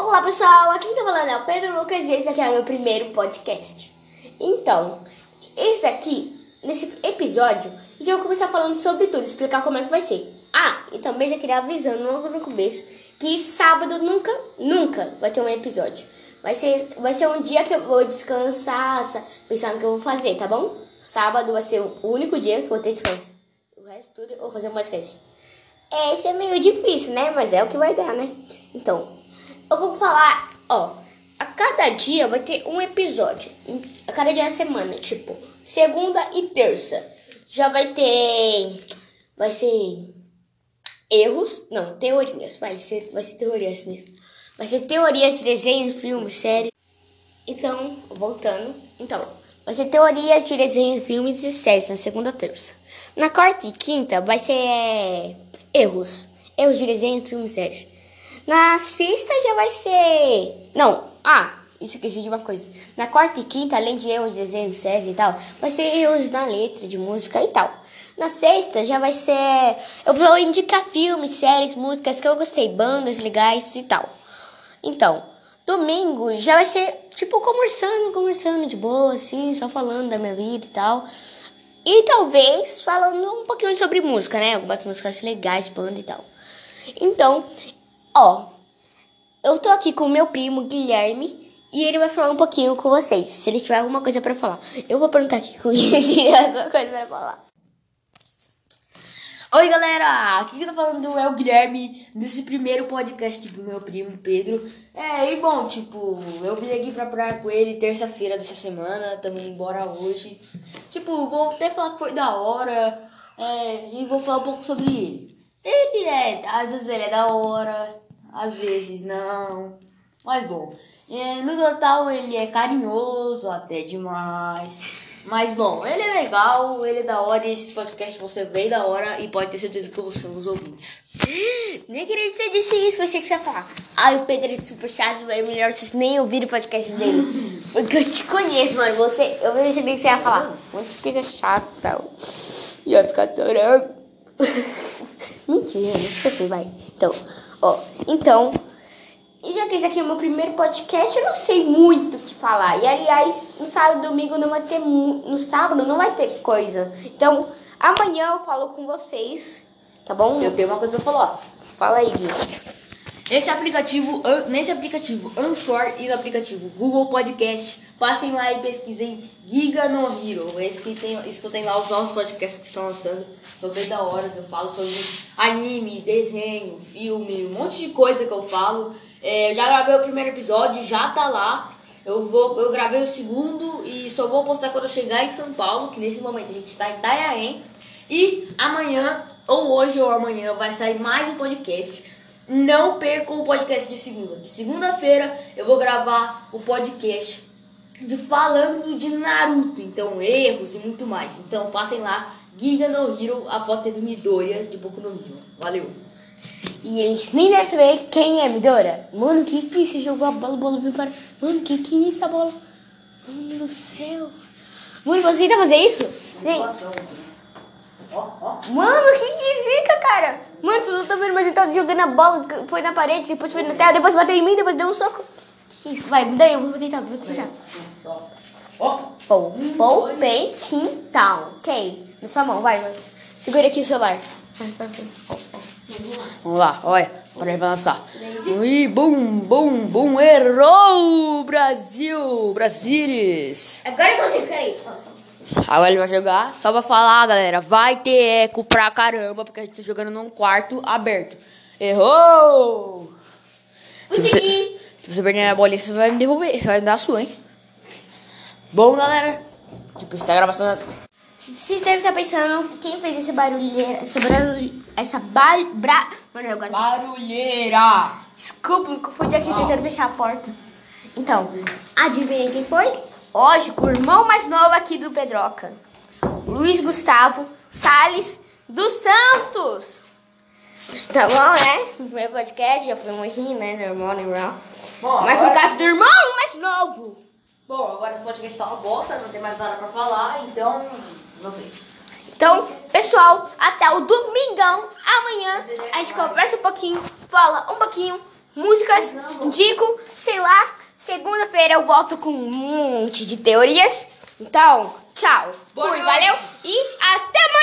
Olá pessoal, aqui tá falando é o Pedro Lucas e esse aqui é o meu primeiro podcast. Então, esse daqui, nesse episódio, a gente vai começar falando sobre tudo, explicar como é que vai ser. Ah, e também já queria avisando logo no começo que sábado nunca, nunca vai ter um episódio. Vai ser, vai ser um dia que eu vou descansar, pensar no que eu vou fazer, tá bom? Sábado vai ser o único dia que eu vou ter descanso. O resto tudo eu vou fazer um podcast. É, esse é meio difícil, né? Mas é o que vai dar, né? Então, eu vou falar, ó, a cada dia vai ter um episódio. A cada dia da semana, tipo, segunda e terça. Já vai ter. Vai ser. Erros. Não, teorias. Vai ser, vai ser teorias mesmo. Vai ser teorias de desenhos, filmes, séries. Então, voltando. Então, vai ser teorias de desenhos, filmes e séries na segunda e terça. Na quarta e quinta vai ser erros. Erros de desenhos, filmes e séries. Na sexta já vai ser. Não, ah, isso esqueci de uma coisa. Na quarta e quinta, além de erros de desenho, séries e tal, vai ser erros na letra de música e tal. Na sexta já vai ser. Eu vou indicar filmes, séries, músicas que eu gostei, bandas legais e tal. Então, domingo já vai ser tipo conversando, conversando de boa, assim, só falando da minha vida e tal. E talvez falando um pouquinho sobre música, né? Algumas músicas legais, banda e tal. Então, ó, eu tô aqui com o meu primo Guilherme e ele vai falar um pouquinho com vocês. Se ele tiver alguma coisa para falar, eu vou perguntar aqui com ele se ele alguma coisa para falar. Oi galera, aqui que tá falando é o Guilherme nesse primeiro podcast do meu primo Pedro. É, e bom, tipo, eu vim aqui pra praia com ele terça-feira dessa semana, também embora hoje. Tipo, vou até falar que foi da hora, é, e vou falar um pouco sobre ele. Ele é, às vezes ele é da hora, às vezes não, mas bom. É, no total ele é carinhoso até demais. Mas bom, ele é legal, ele é da hora e esses podcasts você vê da hora e pode ter certeza que você os ouvintes. Nem queria que você disse isso, pensei que você ia falar. Ai, o Pedro é super chato, é melhor vocês nem ouvirem o podcast dele. Porque eu te conheço, mano. Você, eu percebi que você ia falar. Muito coisa chata. Ia ficar chorando. Mentira, não fica assim, vai. Então, ó, então. E já que esse aqui é o meu primeiro podcast, eu não sei muito o que falar. E aliás, no sábado e domingo não vai ter. No sábado não vai ter coisa. Então, amanhã eu falo com vocês. Tá bom? Eu tenho uma coisa pra falar. Fala aí, Gui. Esse aplicativo, nesse aplicativo Anchor e no aplicativo Google Podcast, passem lá e pesquisem Giga no Hero. Esse tem, escutem lá os novos podcasts que estão lançando. São bem da hora. Eu falo sobre anime, desenho, filme, um monte de coisa que eu falo. É, já gravei o primeiro episódio, já tá lá. Eu, vou, eu gravei o segundo e só vou postar quando eu chegar em São Paulo, que nesse momento a gente está em Itanhaém. E amanhã, ou hoje ou amanhã, vai sair mais um podcast. Não percam o podcast de segunda. De segunda-feira eu vou gravar o podcast de falando de Naruto. Então, erros e muito mais. Então, passem lá. Giga no Hero, a foto é do Midoriya de Boku no Hero. Valeu! E eles nem devem saber quem é Midora. Mano, que que você jogou a bola, a bola veio para... Mano, que que é essa bola? Mano do céu. Mano, você tenta fazer isso? Vem. Mano, que que zica, cara? Mano, você não tá vendo, mas ele tá jogando a bola, foi na parede, depois foi na terra, depois bateu em mim, depois deu um soco. Que isso? Vai, me dá aí, eu vou tentar, vou tentar. Pou, pou, peitinho, tal. Ok. Na sua mão, vai, vai. Segura aqui o celular. Vai, vai, vai. Vamos lá, olha, agora vai lançar. E bum, bum, bum, errou! Brasil! Brasilis! Agora eu consigo, peraí. Agora ele vai jogar, só pra falar, galera, vai ter eco pra caramba, porque a gente tá jogando num quarto aberto. Errou! Se você, se você perder a bolinha, você vai me devolver, você vai me dar a sua, hein? Bom, galera, tipo, essa gravação... Vocês devem estar pensando quem fez esse barulheira, essa barulheira, essa bar, bra, mano, agora Barulheira! Desculpa, me confundi aqui tentando fechar a porta. Então, adivinha quem foi? Hoje, o irmão mais novo aqui do Pedroca. Luiz Gustavo Salles dos Santos. Tá bom, né? No primeiro podcast já foi um errinho, né? Normal, normal. Bom, Mas no agora- caso do irmão mais novo. Bom, agora esse podcast tá uma bosta, não tem mais nada pra falar, então... Não sei. Então, pessoal, até o domingão. Amanhã a gente conversa um pouquinho, fala um pouquinho músicas, indico, sei lá. Segunda-feira eu volto com um monte de teorias. Então, tchau. Boa Fui, valeu e até amanhã.